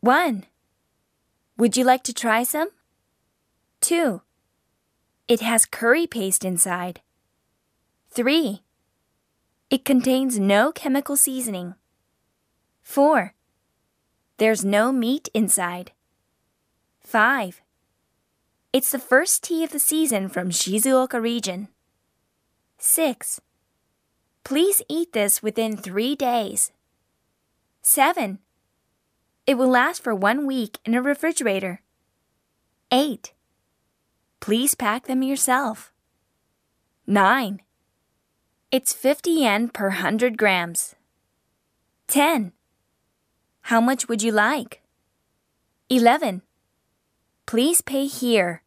1. Would you like to try some? 2. It has curry paste inside. 3. It contains no chemical seasoning. 4. There's no meat inside. 5. It's the first tea of the season from Shizuoka region. 6. Please eat this within three days. 7. It will last for one week in a refrigerator. 8. Please pack them yourself. 9. It's 50 yen per 100 grams. 10. How much would you like? 11. Please pay here.